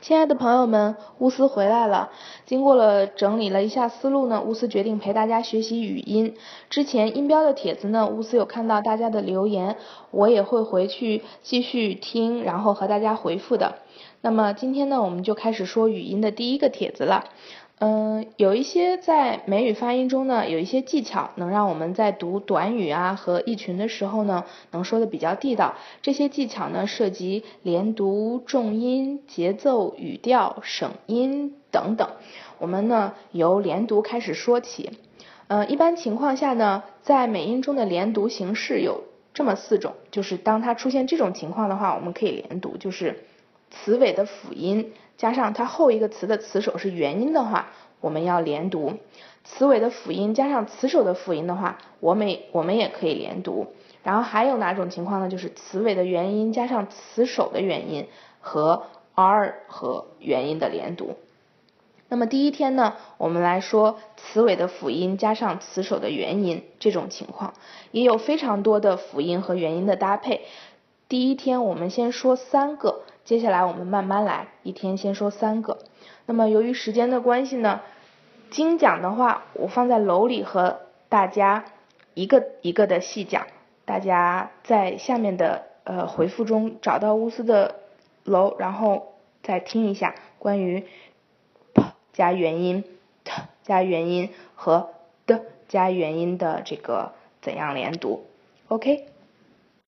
亲爱的朋友们，乌斯回来了。经过了整理了一下思路呢，乌斯决定陪大家学习语音。之前音标的帖子呢，乌斯有看到大家的留言，我也会回去继续听，然后和大家回复的。那么今天呢，我们就开始说语音的第一个帖子了。嗯，有一些在美语发音中呢，有一些技巧能让我们在读短语啊和意群的时候呢，能说的比较地道。这些技巧呢，涉及连读、重音、节奏、语调、省音等等。我们呢，由连读开始说起。嗯，一般情况下呢，在美音中的连读形式有这么四种，就是当它出现这种情况的话，我们可以连读，就是词尾的辅音。加上它后一个词的词首是元音的话，我们要连读；词尾的辅音加上词首的辅音的话，我们我们也可以连读。然后还有哪种情况呢？就是词尾的元音加上词首的元音和 r 和元音的连读。那么第一天呢，我们来说词尾的辅音加上词首的元音这种情况，也有非常多的辅音和元音的搭配。第一天我们先说三个。接下来我们慢慢来，一天先说三个。那么由于时间的关系呢，精讲的话我放在楼里和大家一个一个的细讲。大家在下面的呃回复中找到乌斯的楼，然后再听一下关于 p 加元音、t 加元音和的加元音的这个怎样连读。OK。